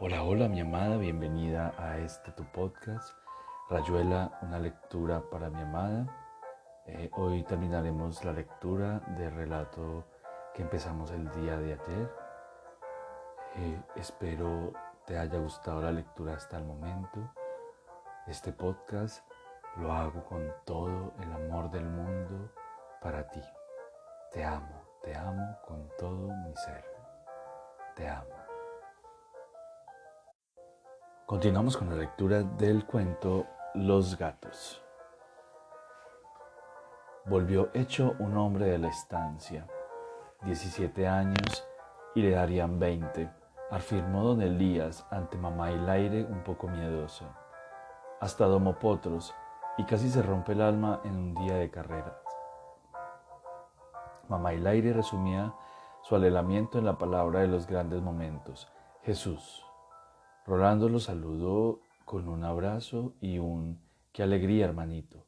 Hola, hola mi amada, bienvenida a este tu podcast, Rayuela, una lectura para mi amada. Eh, hoy terminaremos la lectura del relato que empezamos el día de ayer. Eh, espero te haya gustado la lectura hasta el momento. Este podcast lo hago con todo el amor del mundo para ti. Te amo, te amo con todo mi ser. Te amo. Continuamos con la lectura del cuento Los gatos. Volvió hecho un hombre de la estancia, 17 años y le darían 20, afirmó don Elías ante mamá y aire un poco miedoso. Hasta domó potros y casi se rompe el alma en un día de carreras. Mamá y aire resumía su alelamiento en la palabra de los grandes momentos, Jesús. Rolando lo saludó con un abrazo y un qué alegría, hermanito.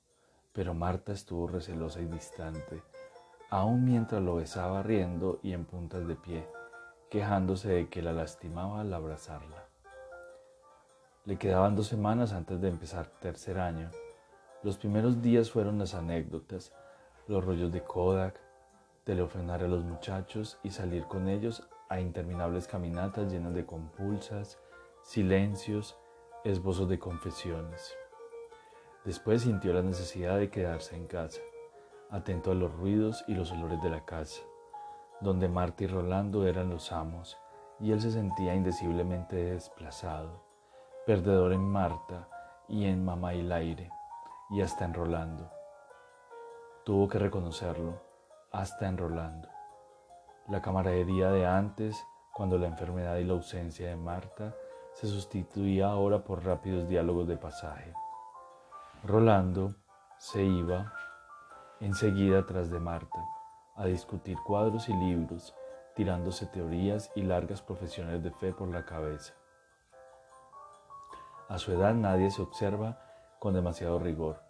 Pero Marta estuvo recelosa y distante, aun mientras lo besaba riendo y en puntas de pie, quejándose de que la lastimaba al abrazarla. Le quedaban dos semanas antes de empezar tercer año. Los primeros días fueron las anécdotas, los rollos de Kodak, telefonar a los muchachos y salir con ellos a interminables caminatas llenas de compulsas, silencios, esbozos de confesiones. Después sintió la necesidad de quedarse en casa, atento a los ruidos y los olores de la casa, donde Marta y Rolando eran los amos, y él se sentía indeciblemente desplazado, perdedor en Marta y en mamá y el aire, y hasta en Rolando. Tuvo que reconocerlo, hasta en Rolando. La camaradería de antes, cuando la enfermedad y la ausencia de Marta se sustituía ahora por rápidos diálogos de pasaje. Rolando se iba enseguida tras de Marta a discutir cuadros y libros, tirándose teorías y largas profesiones de fe por la cabeza. A su edad nadie se observa con demasiado rigor,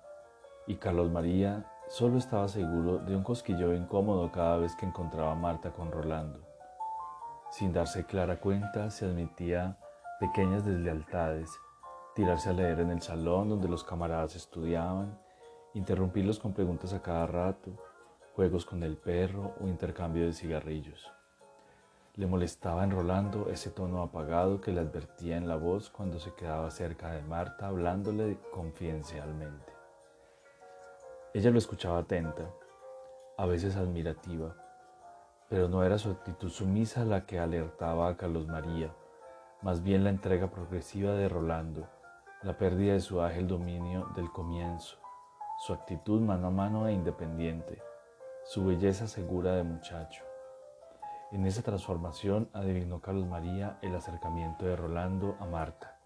y Carlos María solo estaba seguro de un cosquilleo incómodo cada vez que encontraba a Marta con Rolando. Sin darse clara cuenta, se admitía pequeñas deslealtades, tirarse a leer en el salón donde los camaradas estudiaban, interrumpirlos con preguntas a cada rato, juegos con el perro o intercambio de cigarrillos. Le molestaba en Rolando ese tono apagado que le advertía en la voz cuando se quedaba cerca de Marta hablándole confidencialmente. Ella lo escuchaba atenta, a veces admirativa, pero no era su actitud sumisa la que alertaba a Carlos María, más bien la entrega progresiva de Rolando, la pérdida de su ágil dominio del comienzo, su actitud mano a mano e independiente, su belleza segura de muchacho. En esa transformación adivinó Carlos María el acercamiento de Rolando a Marta,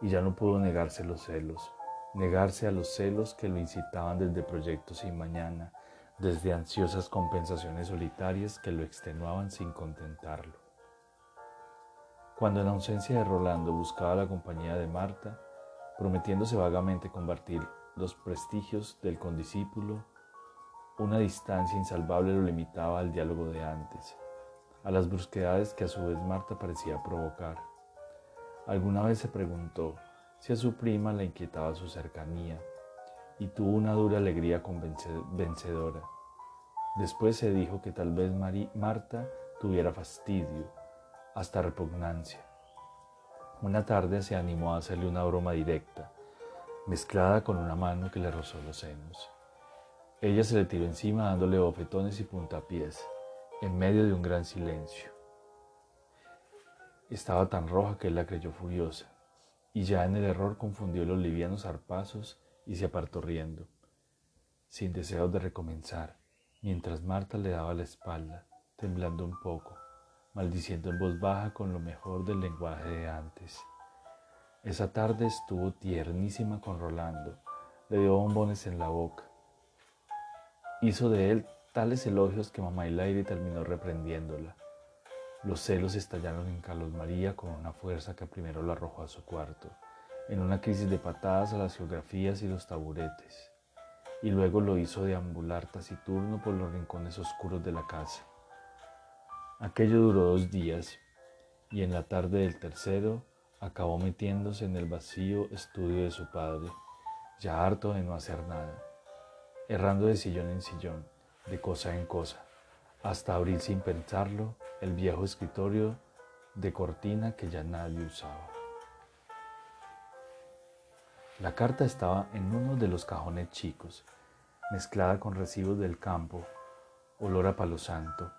y ya no pudo negarse los celos, negarse a los celos que lo incitaban desde proyectos sin mañana, desde ansiosas compensaciones solitarias que lo extenuaban sin contentarlo. Cuando en ausencia de Rolando buscaba la compañía de Marta, prometiéndose vagamente compartir los prestigios del condiscípulo, una distancia insalvable lo limitaba al diálogo de antes, a las brusquedades que a su vez Marta parecía provocar. Alguna vez se preguntó si a su prima le inquietaba su cercanía y tuvo una dura alegría vencedora. Después se dijo que tal vez Marta tuviera fastidio hasta repugnancia. Una tarde se animó a hacerle una broma directa, mezclada con una mano que le rozó los senos. Ella se le tiró encima dándole bofetones y puntapiés, en medio de un gran silencio. Estaba tan roja que él la creyó furiosa, y ya en el error confundió los livianos arpazos y se apartó riendo, sin deseos de recomenzar, mientras Marta le daba la espalda, temblando un poco maldiciendo en voz baja con lo mejor del lenguaje de antes. Esa tarde estuvo tiernísima con Rolando, le dio bombones en la boca. Hizo de él tales elogios que mamá Ilaire terminó reprendiéndola. Los celos estallaron en Carlos María con una fuerza que primero lo arrojó a su cuarto, en una crisis de patadas a las geografías y los taburetes, y luego lo hizo deambular taciturno por los rincones oscuros de la casa. Aquello duró dos días y en la tarde del tercero acabó metiéndose en el vacío estudio de su padre, ya harto de no hacer nada, errando de sillón en sillón, de cosa en cosa, hasta abrir sin pensarlo el viejo escritorio de cortina que ya nadie usaba. La carta estaba en uno de los cajones chicos, mezclada con recibos del campo, olor a palo santo,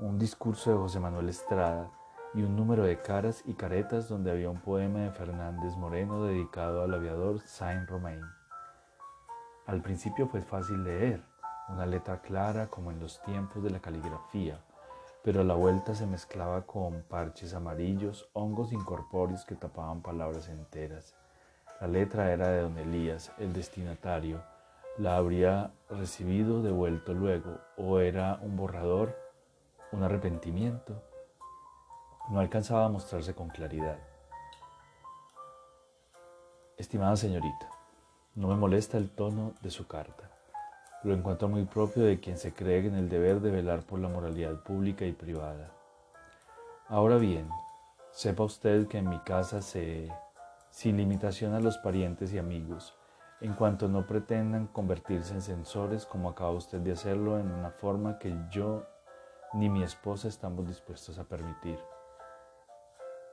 un discurso de José Manuel Estrada y un número de caras y caretas donde había un poema de Fernández Moreno dedicado al aviador Saint-Romain. Al principio fue fácil leer, una letra clara como en los tiempos de la caligrafía, pero a la vuelta se mezclaba con parches amarillos, hongos incorpóreos que tapaban palabras enteras. La letra era de don Elías, el destinatario. La habría recibido devuelto luego, o era un borrador, un arrepentimiento. No alcanzaba a mostrarse con claridad. Estimada señorita, no me molesta el tono de su carta. Lo encuentro muy propio de quien se cree en el deber de velar por la moralidad pública y privada. Ahora bien, sepa usted que en mi casa se, sin limitación a los parientes y amigos, en cuanto no pretendan convertirse en censores como acaba usted de hacerlo en una forma que yo ni mi esposa estamos dispuestos a permitir.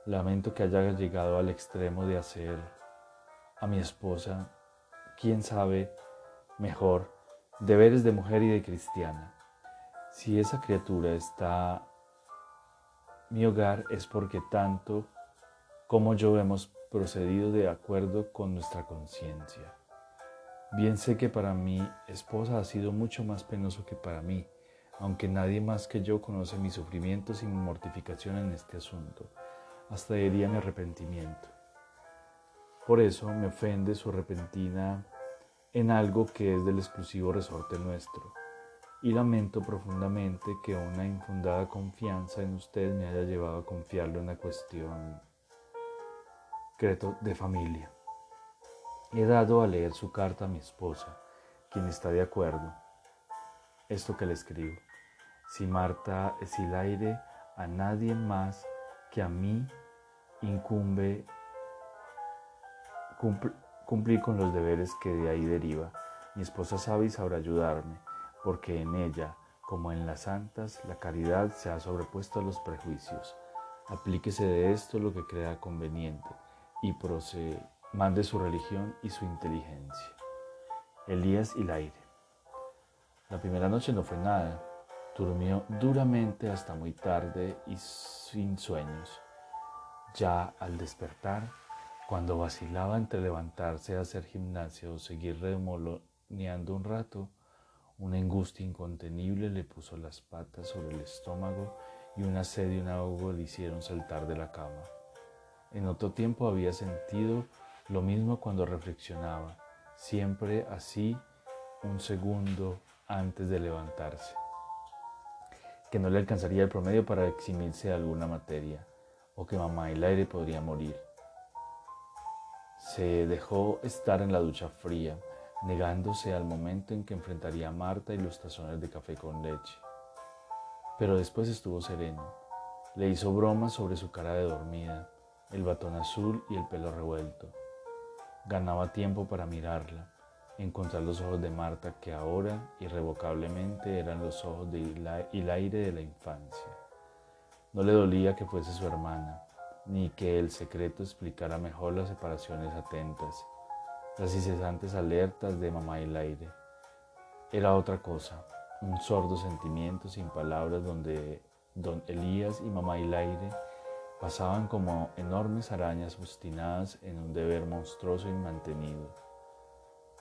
Lamento que haya llegado al extremo de hacer a mi esposa, quién sabe, mejor deberes de mujer y de cristiana. Si esa criatura está mi hogar es porque tanto como yo hemos procedido de acuerdo con nuestra conciencia. Bien sé que para mi esposa ha sido mucho más penoso que para mí, aunque nadie más que yo conoce mis sufrimientos y mi mortificación en este asunto, hasta diría mi arrepentimiento. Por eso me ofende su repentina en algo que es del exclusivo resorte nuestro. Y lamento profundamente que una infundada confianza en usted me haya llevado a confiarle una cuestión de familia. He dado a leer su carta a mi esposa, quien está de acuerdo. Esto que le escribo. Si Marta es el aire, a nadie más que a mí incumbe cumplir con los deberes que de ahí deriva. Mi esposa sabe y sabrá ayudarme, porque en ella, como en las santas, la caridad se ha sobrepuesto a los prejuicios. Aplíquese de esto lo que crea conveniente y mande su religión y su inteligencia. Elías y el aire. La primera noche no fue nada. Durmió duramente hasta muy tarde y sin sueños. Ya al despertar, cuando vacilaba entre levantarse a hacer gimnasia o seguir remoloneando un rato, una angustia incontenible le puso las patas sobre el estómago y una sed y un ahogo le hicieron saltar de la cama. En otro tiempo había sentido lo mismo cuando reflexionaba, siempre así un segundo antes de levantarse, que no le alcanzaría el promedio para eximirse de alguna materia, o que mamá el aire podría morir. Se dejó estar en la ducha fría, negándose al momento en que enfrentaría a Marta y los tazones de café con leche. Pero después estuvo sereno. Le hizo bromas sobre su cara de dormida, el batón azul y el pelo revuelto. Ganaba tiempo para mirarla, encontrar los ojos de Marta que ahora irrevocablemente eran los ojos del aire de la infancia. No le dolía que fuese su hermana, ni que el secreto explicara mejor las separaciones atentas, las incesantes alertas de mamá y el aire. Era otra cosa, un sordo sentimiento sin palabras donde don Elías y mamá y el aire pasaban como enormes arañas obstinadas en un deber monstruoso y mantenido,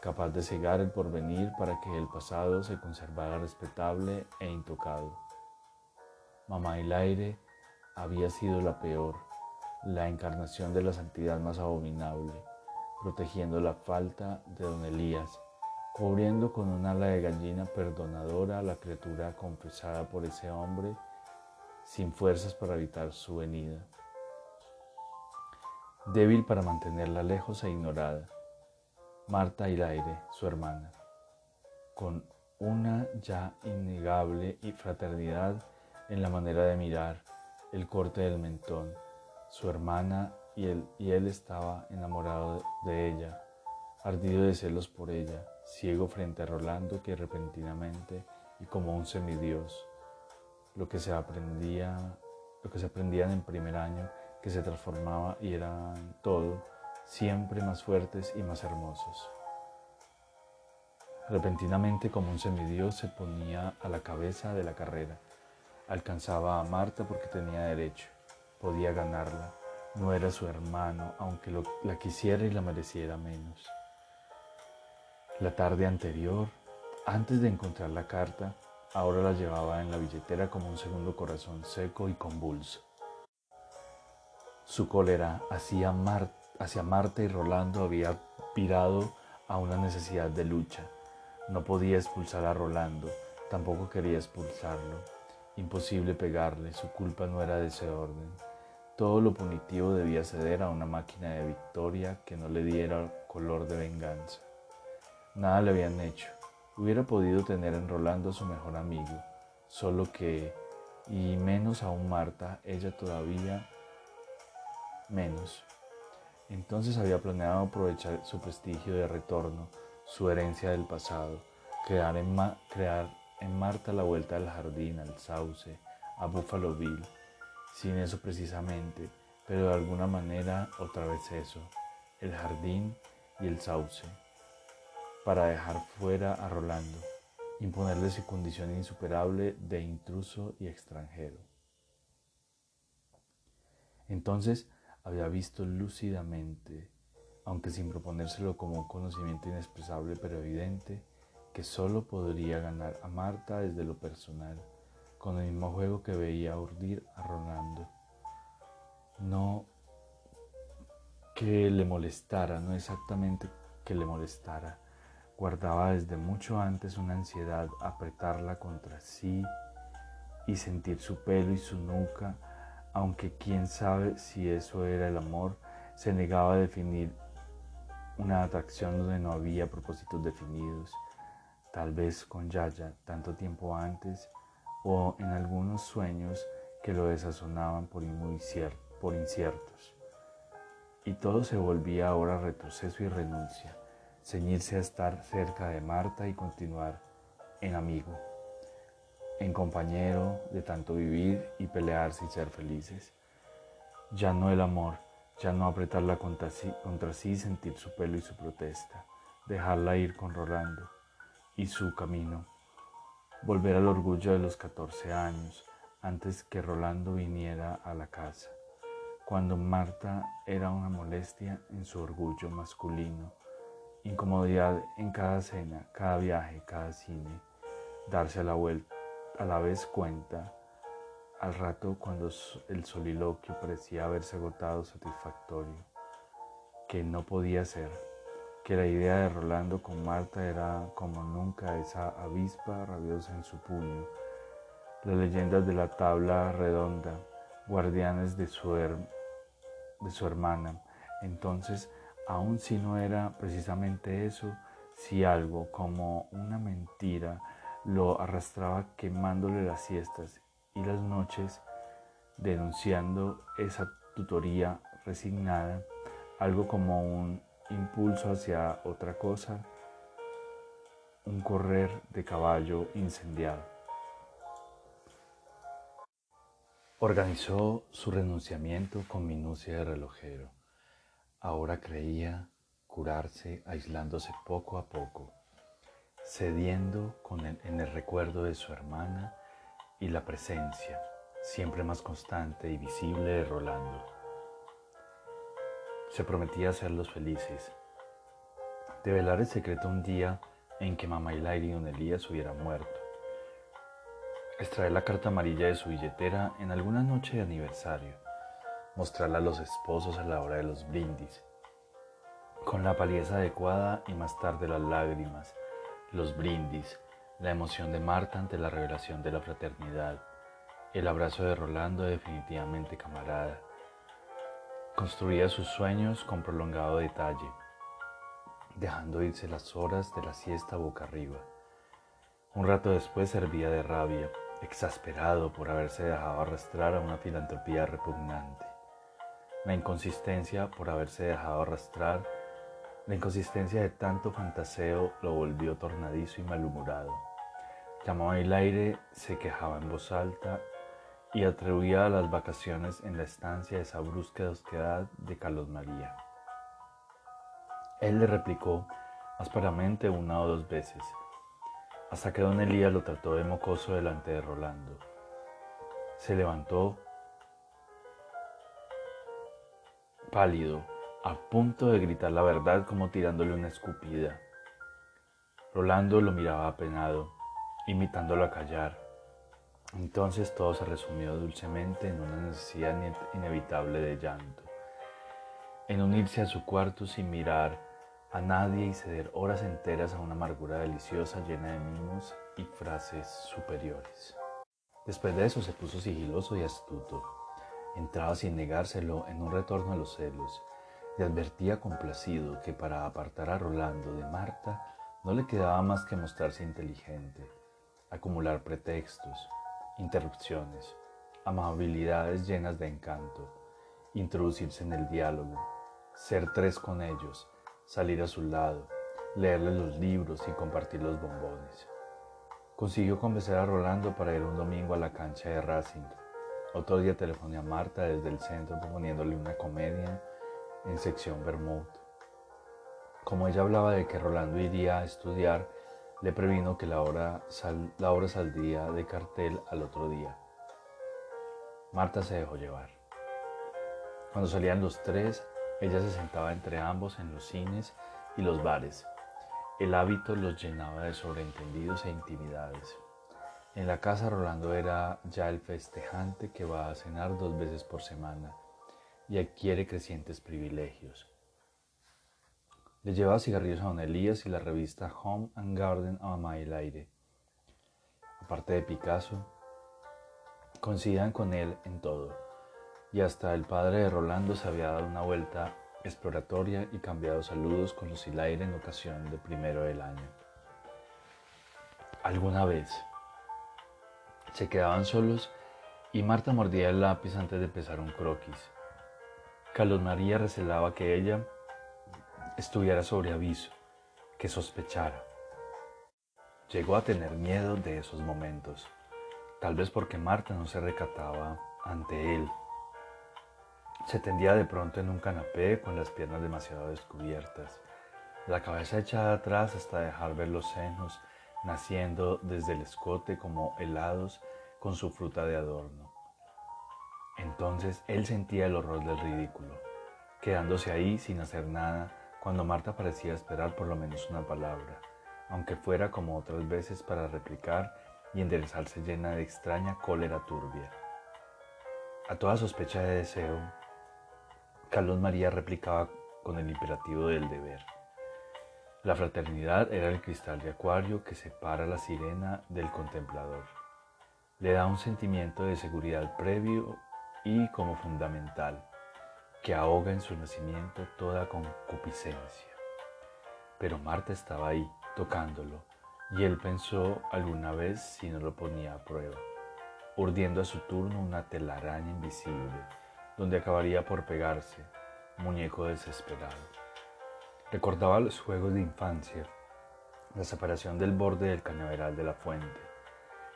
capaz de cegar el porvenir para que el pasado se conservara respetable e intocado. Mamá el aire había sido la peor, la encarnación de la santidad más abominable, protegiendo la falta de don Elías, cubriendo con un ala de gallina perdonadora a la criatura confesada por ese hombre sin fuerzas para evitar su venida. Débil para mantenerla lejos e ignorada, Marta y aire, su hermana, con una ya innegable fraternidad en la manera de mirar, el corte del mentón, su hermana y él, y él estaba enamorado de ella, ardido de celos por ella, ciego frente a Rolando que repentinamente y como un semidios, lo que se aprendía, lo que se aprendían en primer año, que se transformaba y eran todo, siempre más fuertes y más hermosos. Repentinamente como un semidios se ponía a la cabeza de la carrera. Alcanzaba a Marta porque tenía derecho, podía ganarla. No era su hermano, aunque la quisiera y la mereciera menos. La tarde anterior, antes de encontrar la carta, ahora la llevaba en la billetera como un segundo corazón seco y convulso. Su cólera hacia, hacia Marta y Rolando había virado a una necesidad de lucha no podía expulsar a Rolando, tampoco quería expulsarlo. Imposible pegarle, su culpa no era de ese orden. Todo lo punitivo debía ceder a una máquina de victoria que no le diera color de venganza. Nada le habían hecho. Hubiera podido tener en Rolando a su mejor amigo, solo que, y menos aún Marta, ella todavía menos. Entonces había planeado aprovechar su prestigio de retorno su herencia del pasado, crear en, Marta la vuelta al jardín, al sauce, a Buffalo Bill, sin eso precisamente, pero de alguna manera otra vez eso, el jardín y el sauce, para dejar fuera a Rolando, imponerle su condición insuperable de intruso y extranjero. Entonces había visto lúcidamente aunque sin proponérselo como un conocimiento inexpresable pero evidente, que solo podría ganar a Marta desde lo personal, con el mismo juego que veía urdir a Rolando. No que le molestara, no exactamente que le molestara, guardaba desde mucho antes una ansiedad apretarla contra sí y sentir su pelo y su nuca, aunque quién sabe si eso era el amor, se negaba a definir una atracción donde no había propósitos definidos, tal vez con Yaya tanto tiempo antes o en algunos sueños que lo desazonaban por, por inciertos. Y todo se volvía ahora retroceso y renuncia, ceñirse a estar cerca de Marta y continuar en amigo, en compañero de tanto vivir y pelearse y ser felices. Ya no el amor, ya no apretarla contra sí, contra sí, sentir su pelo y su protesta, dejarla ir con Rolando y su camino, volver al orgullo de los 14 años, antes que Rolando viniera a la casa, cuando Marta era una molestia en su orgullo masculino, incomodidad en cada cena, cada viaje, cada cine, darse la vuelta, a la vez cuenta al rato, cuando el soliloquio parecía haberse agotado satisfactorio, que no podía ser, que la idea de Rolando con Marta era como nunca esa avispa rabiosa en su puño, las leyendas de la tabla redonda, guardianes de su, de su hermana. Entonces, aun si no era precisamente eso, si algo como una mentira lo arrastraba quemándole las siestas y las noches denunciando esa tutoría resignada, algo como un impulso hacia otra cosa, un correr de caballo incendiado. Organizó su renunciamiento con minucia de relojero. Ahora creía curarse aislándose poco a poco, cediendo con en el recuerdo de su hermana y la presencia, siempre más constante y visible de Rolando. Se prometía hacerlos felices, develar el secreto un día en que mamá y don Elías hubieran muerto, extraer la carta amarilla de su billetera en alguna noche de aniversario, mostrarla a los esposos a la hora de los brindis, con la palidez adecuada y más tarde las lágrimas, los brindis, la emoción de Marta ante la revelación de la fraternidad, el abrazo de Rolando definitivamente camarada. Construía sus sueños con prolongado detalle, dejando irse las horas de la siesta boca arriba. Un rato después servía de rabia, exasperado por haberse dejado arrastrar a una filantropía repugnante. la inconsistencia por haberse dejado arrastrar, la inconsistencia de tanto fantaseo lo volvió tornadizo y malhumorado. Llamaba el aire, se quejaba en voz alta y atribuía a las vacaciones en la estancia esa brusca osquedad de Carlos María. Él le replicó ásperamente una o dos veces, hasta que don Elías lo trató de mocoso delante de Rolando. Se levantó pálido, a punto de gritar la verdad como tirándole una escupida. Rolando lo miraba apenado, imitándolo a callar. Entonces todo se resumió dulcemente en una necesidad inevitable de llanto, en unirse a su cuarto sin mirar a nadie y ceder horas enteras a una amargura deliciosa llena de mimos y frases superiores. Después de eso se puso sigiloso y astuto. Entraba sin negárselo en un retorno a los celos y advertía complacido que para apartar a Rolando de Marta no le quedaba más que mostrarse inteligente, acumular pretextos, interrupciones, amabilidades llenas de encanto, introducirse en el diálogo, ser tres con ellos, salir a su lado, leerle los libros y compartir los bombones. Consiguió convencer a Rolando para ir un domingo a la cancha de Racing otro día telefoné a Marta desde el centro proponiéndole una comedia en sección Vermouth. Como ella hablaba de que Rolando iría a estudiar, le previno que la hora, la hora saldría de cartel al otro día. Marta se dejó llevar. Cuando salían los tres, ella se sentaba entre ambos en los cines y los bares. El hábito los llenaba de sobreentendidos e intimidades. En la casa Rolando era ya el festejante que va a cenar dos veces por semana y adquiere crecientes privilegios. Le lleva cigarrillos a Don Elías y la revista Home and Garden a Mamá y Aire. Aparte de Picasso, coincidían con él en todo, y hasta el padre de Rolando se había dado una vuelta exploratoria y cambiado saludos con los Hilaire en ocasión de primero del año. Alguna vez, se quedaban solos y Marta mordía el lápiz antes de empezar un croquis. Carlos María recelaba que ella estuviera sobre aviso, que sospechara. Llegó a tener miedo de esos momentos, tal vez porque Marta no se recataba ante él. Se tendía de pronto en un canapé con las piernas demasiado descubiertas, la cabeza echada atrás hasta dejar ver los senos naciendo desde el escote como helados con su fruta de adorno. Entonces él sentía el horror del ridículo, quedándose ahí sin hacer nada cuando Marta parecía esperar por lo menos una palabra, aunque fuera como otras veces para replicar y enderezarse llena de extraña cólera turbia. A toda sospecha de deseo, Carlos María replicaba con el imperativo del deber. La fraternidad era el cristal de acuario que separa la sirena del contemplador. Le da un sentimiento de seguridad previo y como fundamental, que ahoga en su nacimiento toda concupiscencia. Pero Marta estaba ahí, tocándolo, y él pensó alguna vez si no lo ponía a prueba, urdiendo a su turno una telaraña invisible, donde acabaría por pegarse, muñeco desesperado. Recordaba los juegos de infancia, la separación del borde del cañaveral de la fuente,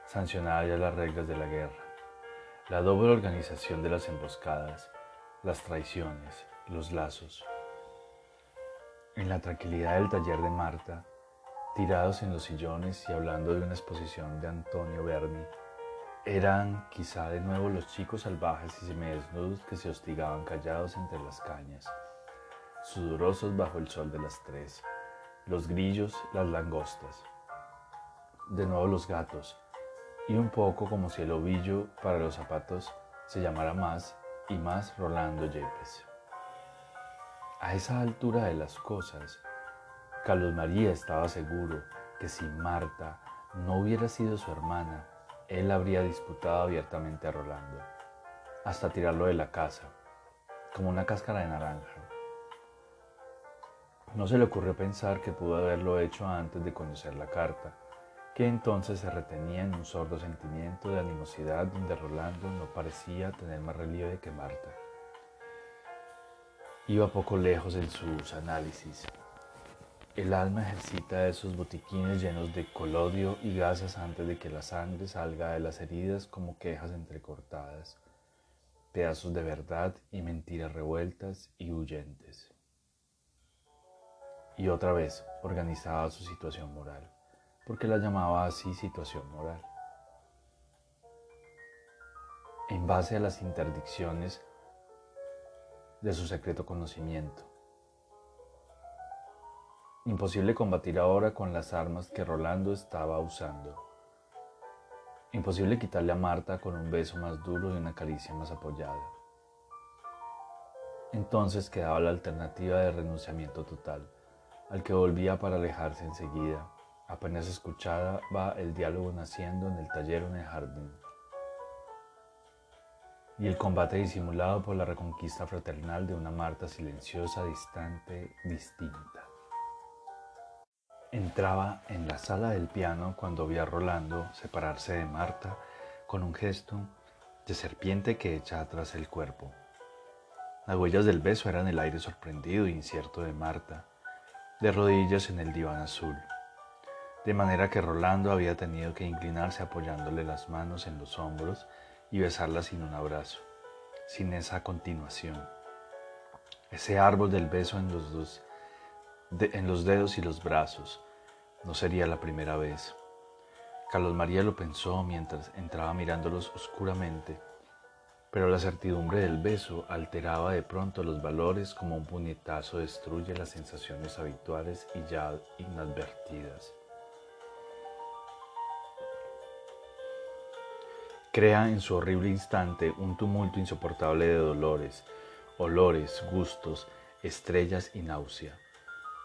sancionada ya las reglas de la guerra, la doble organización de las emboscadas, las traiciones, los lazos. En la tranquilidad del taller de Marta, tirados en los sillones y hablando de una exposición de Antonio Berni, eran quizá de nuevo los chicos salvajes y semidesnudos que se hostigaban callados entre las cañas sudorosos bajo el sol de las tres, los grillos, las langostas, de nuevo los gatos, y un poco como si el ovillo para los zapatos se llamara más y más Rolando Yepes. A esa altura de las cosas, Carlos María estaba seguro que si Marta no hubiera sido su hermana, él habría disputado abiertamente a Rolando, hasta tirarlo de la casa, como una cáscara de naranja. No se le ocurrió pensar que pudo haberlo hecho antes de conocer la carta, que entonces se retenía en un sordo sentimiento de animosidad donde Rolando no parecía tener más relieve que Marta. iba poco lejos en sus análisis. El alma ejercita esos botiquines llenos de colodio y gasas antes de que la sangre salga de las heridas como quejas entrecortadas, pedazos de verdad y mentiras revueltas y huyentes. Y otra vez organizaba su situación moral, porque la llamaba así situación moral. En base a las interdicciones de su secreto conocimiento. Imposible combatir ahora con las armas que Rolando estaba usando. Imposible quitarle a Marta con un beso más duro y una caricia más apoyada. Entonces quedaba la alternativa de renunciamiento total, al que volvía para alejarse enseguida. Apenas escuchaba va el diálogo naciendo en el taller o en el jardín y el combate disimulado por la reconquista fraternal de una Marta silenciosa, distante, distinta. Entraba en la sala del piano cuando vi a Rolando separarse de Marta con un gesto de serpiente que echa atrás el cuerpo. Las huellas del beso eran el aire sorprendido e incierto de Marta, de rodillas en el diván azul, de manera que Rolando había tenido que inclinarse apoyándole las manos en los hombros y besarla sin un abrazo, sin esa continuación. Ese árbol del beso en los, dos, en los dedos y los brazos no sería la primera vez. Carlos María lo pensó mientras entraba mirándolos oscuramente, pero la certidumbre del beso alteraba de pronto los valores como un puñetazo destruye las sensaciones habituales y ya inadvertidas. Crea en su horrible instante un tumulto insoportable de dolores, olores, gustos, estrellas y náusea.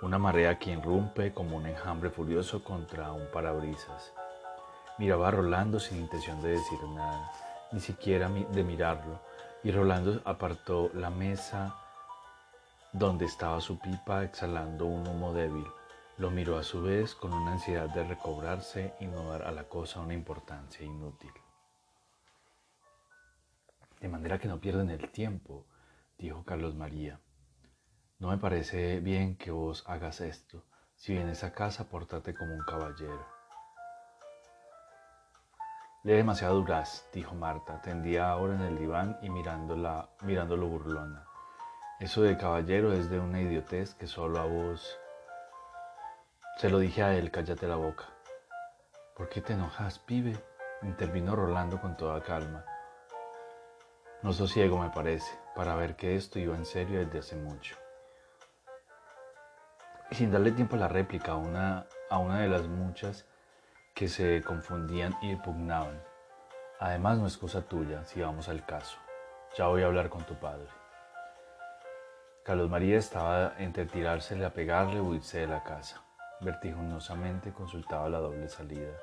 Una marea que irrumpe como un enjambre furioso contra un parabrisas. Miraba a Rolando sin intención de decir nada, ni siquiera de mirarlo, y Rolando apartó la mesa donde estaba su pipa exhalando un humo débil. Lo miró a su vez con una ansiedad de recobrarse y no dar a la cosa una importancia inútil. De manera que no pierden el tiempo, dijo Carlos María. No me parece bien que vos hagas esto. Si vienes a casa, pórtate como un caballero. Le demasiado duraz, dijo Marta, tendía ahora en el diván y mirándola, mirándolo burlona. Eso de caballero es de una idiotez que solo a vos. Se lo dije a él, cállate la boca. ¿Por qué te enojas, pibe? intervino Rolando con toda calma. No sosiego, me parece, para ver que esto iba en serio desde hace mucho. Y sin darle tiempo a la réplica a una, a una de las muchas que se confundían y pugnaban. Además, no es cosa tuya, si vamos al caso. Ya voy a hablar con tu padre. Carlos María estaba entre tirársele a pegarle o huirse de la casa. Vertiginosamente consultaba la doble salida.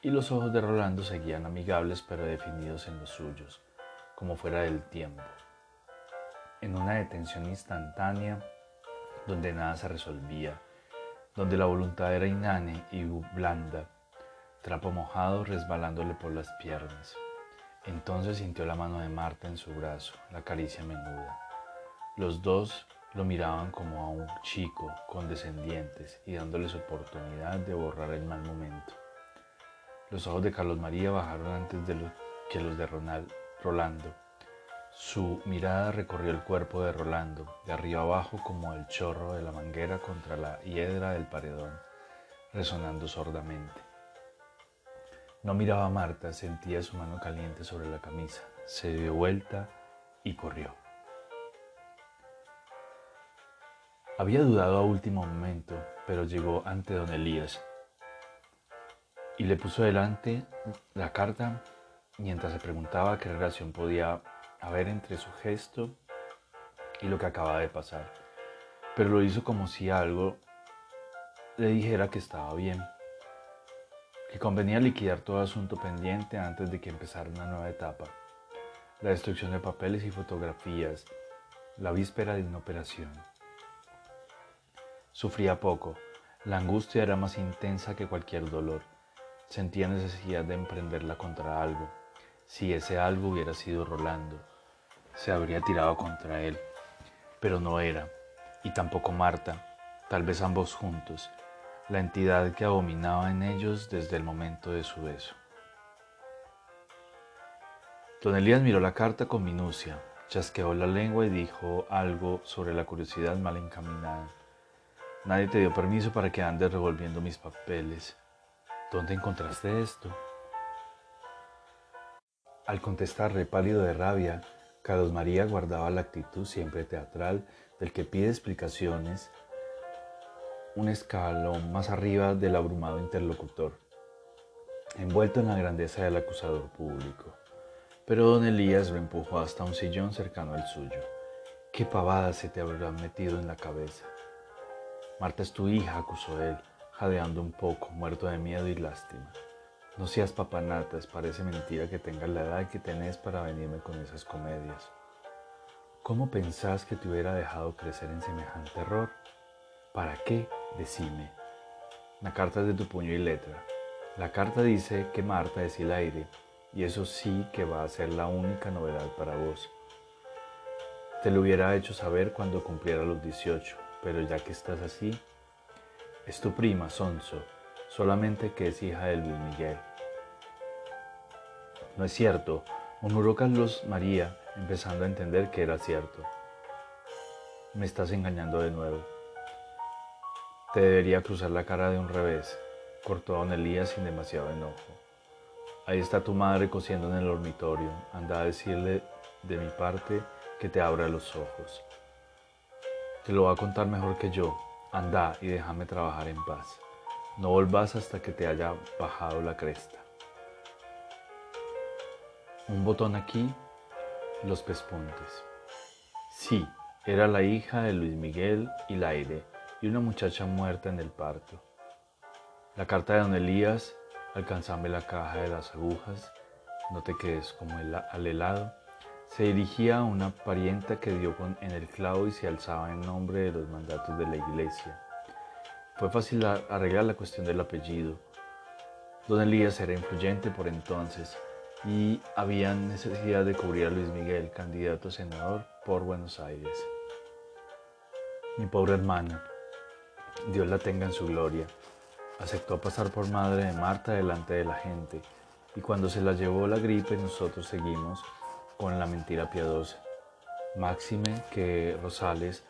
Y los ojos de Rolando seguían amigables pero definidos en los suyos como fuera del tiempo, en una detención instantánea donde nada se resolvía, donde la voluntad era inane y blanda, trapo mojado resbalándole por las piernas. Entonces sintió la mano de Marta en su brazo, la caricia menuda. Los dos lo miraban como a un chico condescendientes y dándoles oportunidad de borrar el mal momento. Los ojos de Carlos María bajaron antes de que los de Ronald, Rolando. Su mirada recorrió el cuerpo de Rolando, de arriba abajo como el chorro de la manguera contra la hiedra del paredón, resonando sordamente. No miraba a Marta, sentía su mano caliente sobre la camisa, se dio vuelta y corrió. Había dudado a último momento, pero llegó ante don Elías y le puso delante la carta mientras se preguntaba qué relación podía haber entre su gesto y lo que acaba de pasar. Pero lo hizo como si algo le dijera que estaba bien, que convenía liquidar todo asunto pendiente antes de que empezara una nueva etapa, la destrucción de papeles y fotografías, la víspera de una operación. Sufría poco, la angustia era más intensa que cualquier dolor, sentía necesidad de emprenderla contra algo, si ese algo hubiera sido Rolando, se habría tirado contra él. pero no era, y tampoco Marta, tal vez ambos juntos, la entidad que abominaba en ellos desde el momento de su beso. Don Elías miró la carta con minucia, chasqueó la lengua y dijo algo sobre la curiosidad mal encaminada. Nadie te dio permiso para que andes revolviendo mis papeles. ¿Dónde encontraste esto? Al contestarle pálido de rabia, Carlos María guardaba la actitud siempre teatral del que pide explicaciones un escalón más arriba del abrumado interlocutor, envuelto en la grandeza del acusador público. Pero don Elías lo empujó hasta un sillón cercano al suyo. ¿Qué pavada se te habrá metido en la cabeza? Marta es tu hija, acusó él, jadeando un poco, muerto de miedo y lástima. No seas papanatas, parece mentira que tengas la edad que tenés para venirme con esas comedias. ¿Cómo pensás que te hubiera dejado crecer en semejante error? ¿Para qué? Decime. La carta es de tu puño y letra. La carta dice que Marta es el aire, y eso sí que va a ser la única novedad para vos. Te lo hubiera hecho saber cuando cumpliera los 18, pero ya que estás así, es tu prima, Sonso, solamente que es hija de Luis Miguel. No es cierto, murmuró Carlos María, empezando a entender que era cierto. Me estás engañando de nuevo. Te debería cruzar la cara de un revés, cortó don Elías sin demasiado enojo. Ahí está tu madre cosiendo en el dormitorio. Anda a decirle de mi parte que te abra los ojos. Te lo va a contar mejor que yo. Anda y déjame trabajar en paz. No volvás hasta que te haya bajado la cresta. Un botón aquí, los pespuntes. Sí, era la hija de Luis Miguel y Laire y una muchacha muerta en el parto. La carta de don Elías, alcanzame la caja de las agujas, no te quedes como el, al helado, se dirigía a una parienta que dio en el clavo y se alzaba en nombre de los mandatos de la iglesia. Fue fácil arreglar la cuestión del apellido. Don Elías era influyente por entonces y había necesidad de cubrir a Luis Miguel, candidato a senador por Buenos Aires. Mi pobre hermana, Dios la tenga en su gloria. Aceptó pasar por madre de Marta delante de la gente y cuando se la llevó la gripe nosotros seguimos con la mentira piadosa. Máxime que Rosales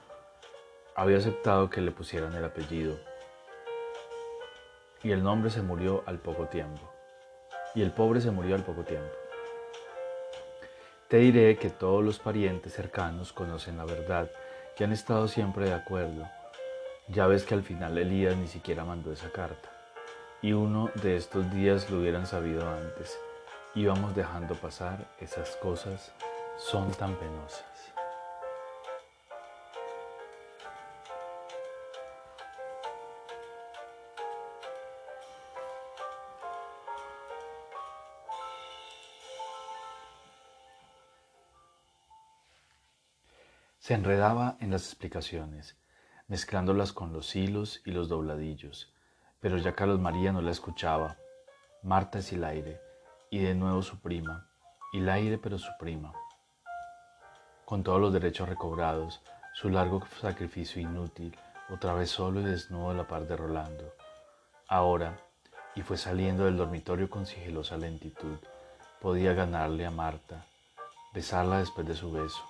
había aceptado que le pusieran el apellido y el nombre se murió al poco tiempo. Y el pobre se murió al poco tiempo. Te diré que todos los parientes cercanos conocen la verdad y han estado siempre de acuerdo ya ves que al final Elías ni siquiera mandó esa carta. Y uno de estos días lo hubieran sabido antes. Íbamos dejando pasar esas cosas, son tan penosas. Se enredaba en las explicaciones mezclándolas con los hilos y los dobladillos, pero ya Carlos María no la escuchaba. Marta es el aire, y de nuevo su prima, el aire pero su prima. Con todos los derechos recobrados, su largo sacrificio inútil, otra vez solo y desnudo a la par de Rolando. Ahora, y fue saliendo del dormitorio con sigilosa lentitud, podía ganarle a Marta, besarla después de su beso,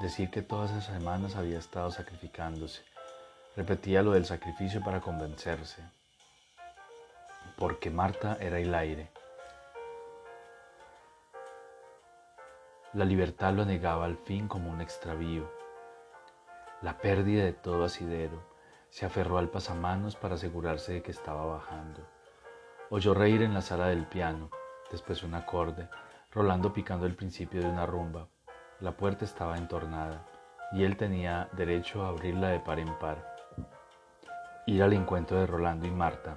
decir que todas esas semanas había estado sacrificándose, Repetía lo del sacrificio para convencerse, porque Marta era el aire. La libertad lo negaba al fin como un extravío. La pérdida de todo asidero se aferró al pasamanos para asegurarse de que estaba bajando. Oyó reír en la sala del piano, después un acorde, Rolando picando el principio de una rumba. La puerta estaba entornada y él tenía derecho a abrirla de par en par ir al encuentro de Rolando y Marta,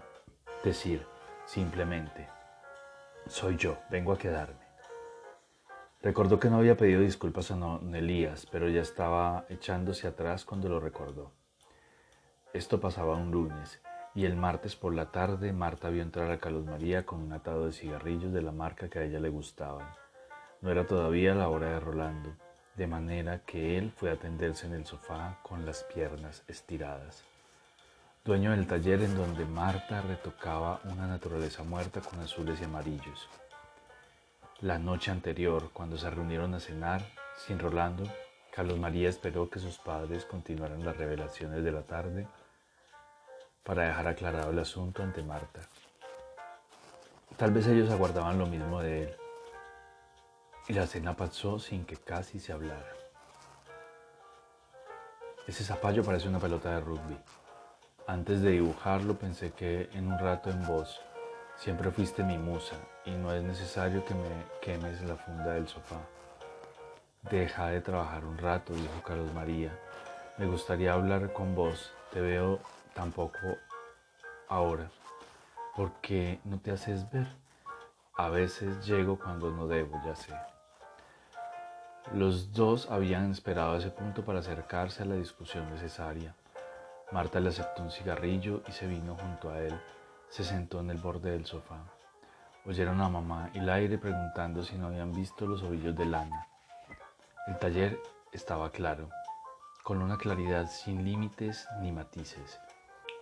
decir simplemente, soy yo, vengo a quedarme. Recordó que no había pedido disculpas a don Elías, pero ya estaba echándose atrás cuando lo recordó. Esto pasaba un lunes, y el martes por la tarde Marta vio entrar a Carlos María con un atado de cigarrillos de la marca que a ella le gustaban. No era todavía la hora de Rolando, de manera que él fue a tenderse en el sofá con las piernas estiradas. Dueño del taller en donde Marta retocaba una naturaleza muerta con azules y amarillos. La noche anterior, cuando se reunieron a cenar, sin Rolando, Carlos María esperó que sus padres continuaran las revelaciones de la tarde para dejar aclarado el asunto ante Marta. Tal vez ellos aguardaban lo mismo de él. Y la cena pasó sin que casi se hablara. Ese zapallo parece una pelota de rugby. Antes de dibujarlo pensé que en un rato en voz, siempre fuiste mi musa y no es necesario que me quemes la funda del sofá. Deja de trabajar un rato, dijo Carlos María. Me gustaría hablar con vos. Te veo tampoco ahora. ¿Por qué no te haces ver? A veces llego cuando no debo, ya sé. Los dos habían esperado ese punto para acercarse a la discusión necesaria. Marta le aceptó un cigarrillo y se vino junto a él. Se sentó en el borde del sofá. Oyeron a mamá y el aire preguntando si no habían visto los ovillos de lana. El taller estaba claro, con una claridad sin límites ni matices,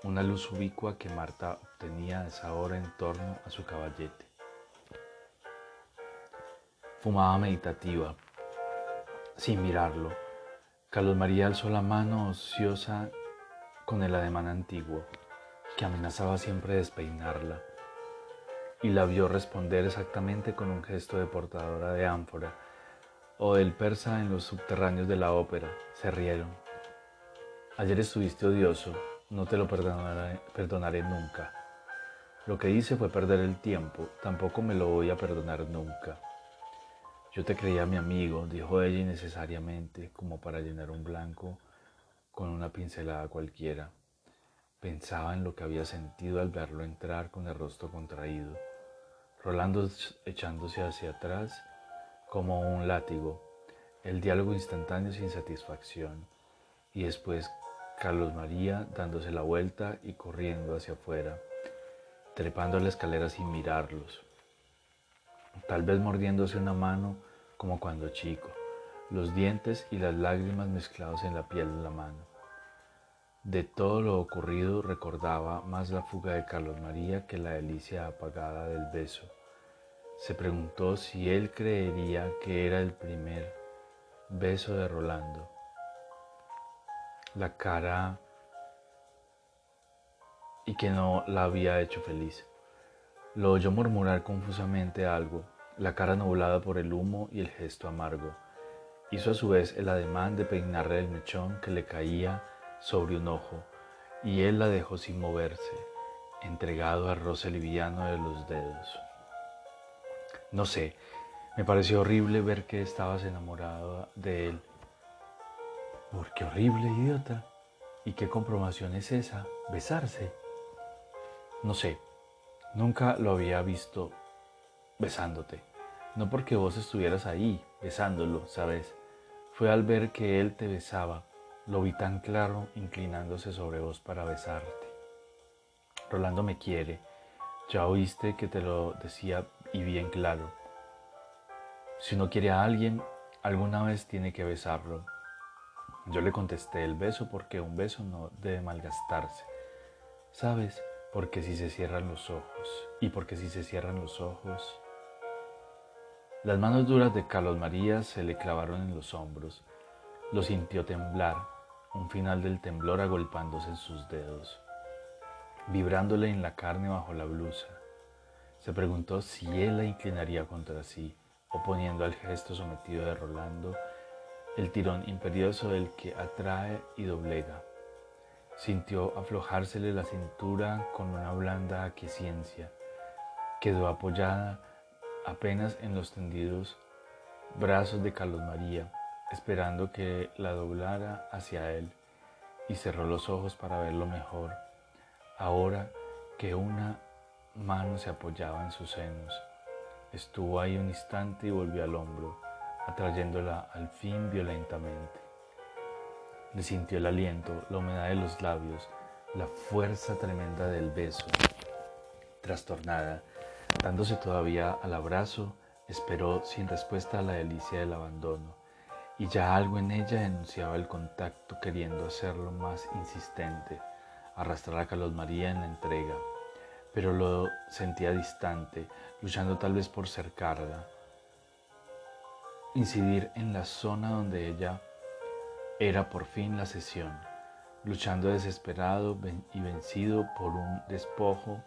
una luz ubicua que Marta obtenía a esa hora en torno a su caballete. Fumaba meditativa, sin mirarlo. Carlos María alzó la mano ociosa con el ademán antiguo, que amenazaba siempre despeinarla, y la vio responder exactamente con un gesto de portadora de ánfora o del persa en los subterráneos de la ópera. Se rieron. Ayer estuviste odioso, no te lo perdonaré, perdonaré nunca. Lo que hice fue perder el tiempo, tampoco me lo voy a perdonar nunca. Yo te creía mi amigo, dijo ella innecesariamente, como para llenar un blanco con una pincelada cualquiera. Pensaba en lo que había sentido al verlo entrar con el rostro contraído. Rolando echándose hacia atrás, como un látigo, el diálogo instantáneo sin satisfacción, y después Carlos María dándose la vuelta y corriendo hacia afuera, trepando la escalera sin mirarlos, tal vez mordiéndose una mano como cuando chico, los dientes y las lágrimas mezclados en la piel de la mano. De todo lo ocurrido recordaba más la fuga de Carlos María que la delicia apagada del beso se preguntó si él creería que era el primer beso de Rolando. La cara y que no la había hecho feliz. Lo oyó murmurar confusamente algo, la cara nublada por el humo y el gesto amargo. Hizo a su vez el ademán de peinarle el mechón que le caía sobre un ojo, y él la dejó sin moverse, entregado al roce liviano de los dedos. No sé, me pareció horrible ver que estabas enamorado de él. ¿Por qué horrible, idiota? ¿Y qué comprobación es esa? ¿Besarse? No sé, nunca lo había visto besándote. No porque vos estuvieras ahí, besándolo, ¿sabes? Fue al ver que él te besaba, lo vi tan claro inclinándose sobre vos para besarte. Rolando me quiere, ya oíste que te lo decía y bien claro. Si uno quiere a alguien, alguna vez tiene que besarlo. Yo le contesté el beso porque un beso no debe malgastarse. ¿Sabes? Porque si se cierran los ojos. Y porque si se cierran los ojos... Las manos duras de Carlos María se le clavaron en los hombros. Lo sintió temblar, un final del temblor agolpándose en sus dedos, vibrándole en la carne bajo la blusa. Se preguntó si él la inclinaría contra sí, oponiendo al gesto sometido de Rolando el tirón imperioso del que atrae y doblega. Sintió aflojársele la cintura con una blanda aquiescencia. Quedó apoyada apenas en los tendidos brazos de Carlos María, esperando que la doblara hacia él, y cerró los ojos para verlo mejor, ahora que una mano se apoyaba en sus senos. Estuvo ahí un instante y volvió al hombro, atrayéndola al fin violentamente. Le sintió el aliento, la humedad de los labios, la fuerza tremenda del beso. Trastornada, dándose todavía al abrazo, esperó sin respuesta a la delicia del abandono y ya algo en ella denunciaba el contacto queriendo hacerlo más insistente, arrastrar a Carlos María en la entrega, pero lo sentía distante, luchando tal vez por cercarla, incidir en la zona donde ella era por fin la sesión, luchando desesperado y vencido por un despojo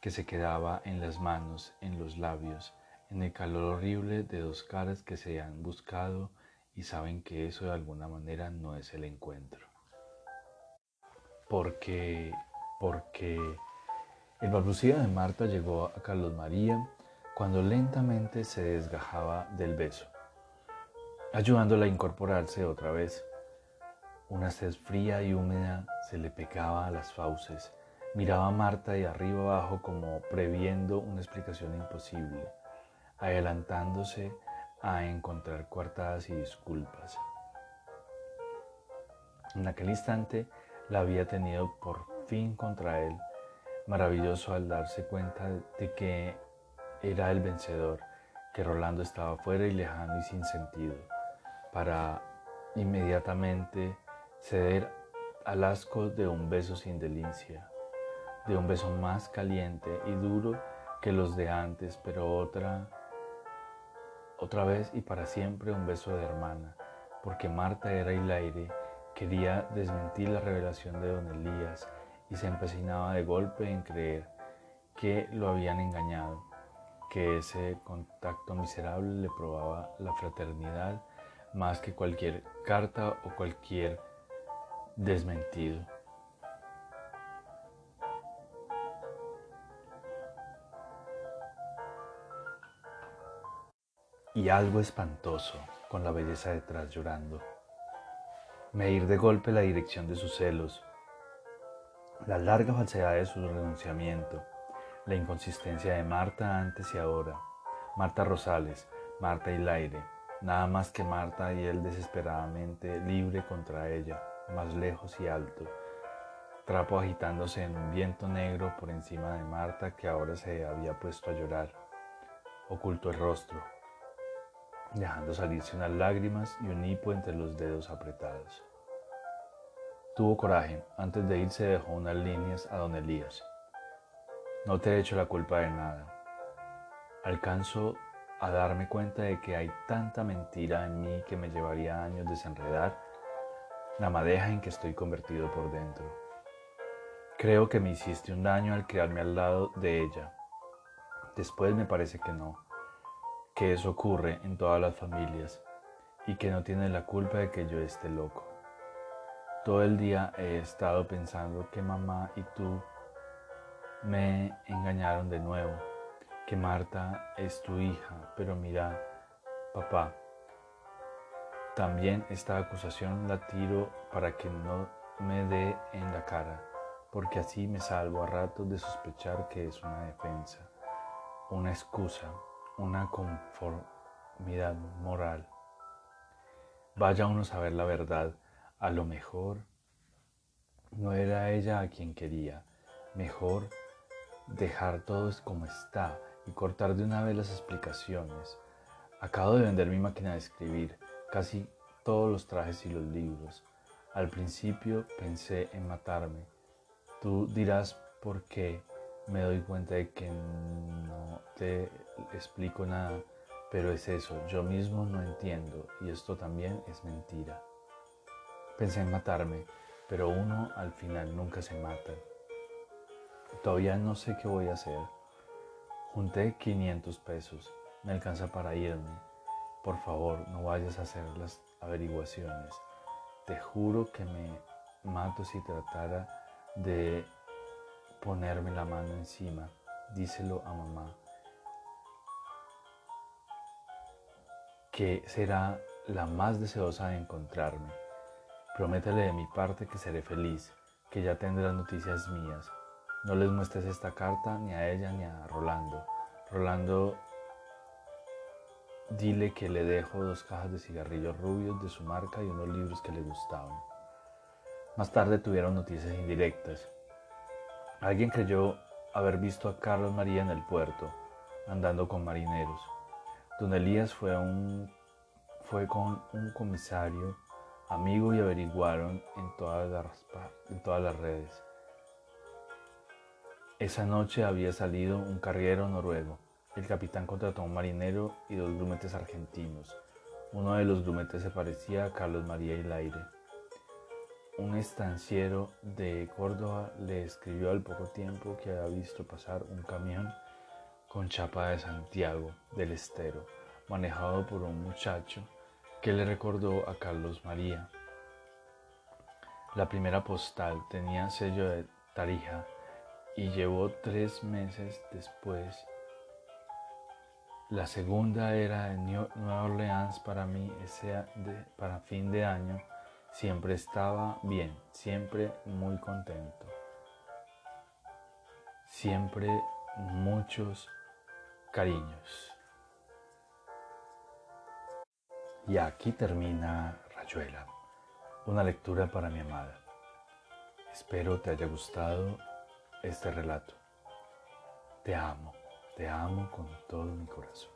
que se quedaba en las manos, en los labios, en el calor horrible de dos caras que se han buscado y saben que eso de alguna manera no es el encuentro. Porque, porque el balbuceo de Marta llegó a Carlos María cuando lentamente se desgajaba del beso, ayudándola a incorporarse otra vez. Una sed fría y húmeda se le pegaba a las fauces. Miraba a Marta de arriba abajo como previendo una explicación imposible, adelantándose a encontrar coartadas y disculpas. En aquel instante la había tenido por fin contra él, maravilloso al darse cuenta de que era el vencedor, que Rolando estaba fuera y lejano y sin sentido, para inmediatamente ceder al asco de un beso sin delicia, de un beso más caliente y duro que los de antes, pero otra otra vez y para siempre un beso de hermana, porque Marta era el aire, quería desmentir la revelación de don Elías y se empecinaba de golpe en creer que lo habían engañado, que ese contacto miserable le probaba la fraternidad más que cualquier carta o cualquier desmentido. y algo espantoso con la belleza detrás llorando. Medir de golpe la dirección de sus celos, la larga falsedad de su renunciamiento, la inconsistencia de Marta antes y ahora, Marta Rosales, Marta Hilaire, nada más que Marta y él desesperadamente libre contra ella, más lejos y alto, trapo agitándose en un viento negro por encima de Marta que ahora se había puesto a llorar, oculto el rostro, dejando salirse unas lágrimas y un hipo entre los dedos apretados. Tuvo coraje, antes de irse dejó unas líneas a don Elías. No te he hecho la culpa de nada. Alcanzo a darme cuenta de que hay tanta mentira en mí que me llevaría años desenredar la madeja en que estoy convertido por dentro. Creo que me hiciste un daño al quedarme al lado de ella. Después me parece que no que eso ocurre en todas las familias y que no tiene la culpa de que yo esté loco. Todo el día he estado pensando que mamá y tú me engañaron de nuevo, que Marta es tu hija, pero mira, papá, también esta acusación la tiro para que no me dé en la cara, porque así me salvo a ratos de sospechar que es una defensa, una excusa una conformidad moral. Vaya uno a saber la verdad, a lo mejor no era ella a quien quería, mejor dejar todo como está y cortar de una vez las explicaciones. Acabo de vender mi máquina de escribir, casi todos los trajes y los libros. Al principio pensé en matarme. Tú dirás por qué me doy cuenta de que no te explico nada, pero es eso, yo mismo no entiendo y esto también es mentira. Pensé en matarme, pero uno al final nunca se mata. Todavía no sé qué voy a hacer. Junté 500 pesos, me alcanza para irme. Por favor, no vayas a hacer las averiguaciones. Te juro que me mato si tratara de ponerme la mano encima. Díselo a mamá. Que será la más deseosa de encontrarme. Prométele de mi parte que seré feliz, que ya tendrás noticias mías. No les muestres esta carta ni a ella ni a Rolando. Rolando, dile que le dejo dos cajas de cigarrillos rubios de su marca y unos libros que le gustaban. Más tarde tuvieron noticias indirectas. Alguien creyó haber visto a Carlos María en el puerto, andando con marineros. Don Elías fue, un, fue con un comisario amigo y averiguaron en todas las, todas las redes. Esa noche había salido un carguero noruego. El capitán contrató a un marinero y dos grumetes argentinos. Uno de los grumetes se parecía a Carlos María Hilaire. Un estanciero de Córdoba le escribió al poco tiempo que había visto pasar un camión con chapa de Santiago del Estero, manejado por un muchacho que le recordó a Carlos María. La primera postal tenía sello de Tarija y llevó tres meses después. La segunda era de Nueva Orleans para mí, ese para fin de año Siempre estaba bien, siempre muy contento. Siempre muchos cariños. Y aquí termina Rayuela, una lectura para mi amada. Espero te haya gustado este relato. Te amo, te amo con todo mi corazón.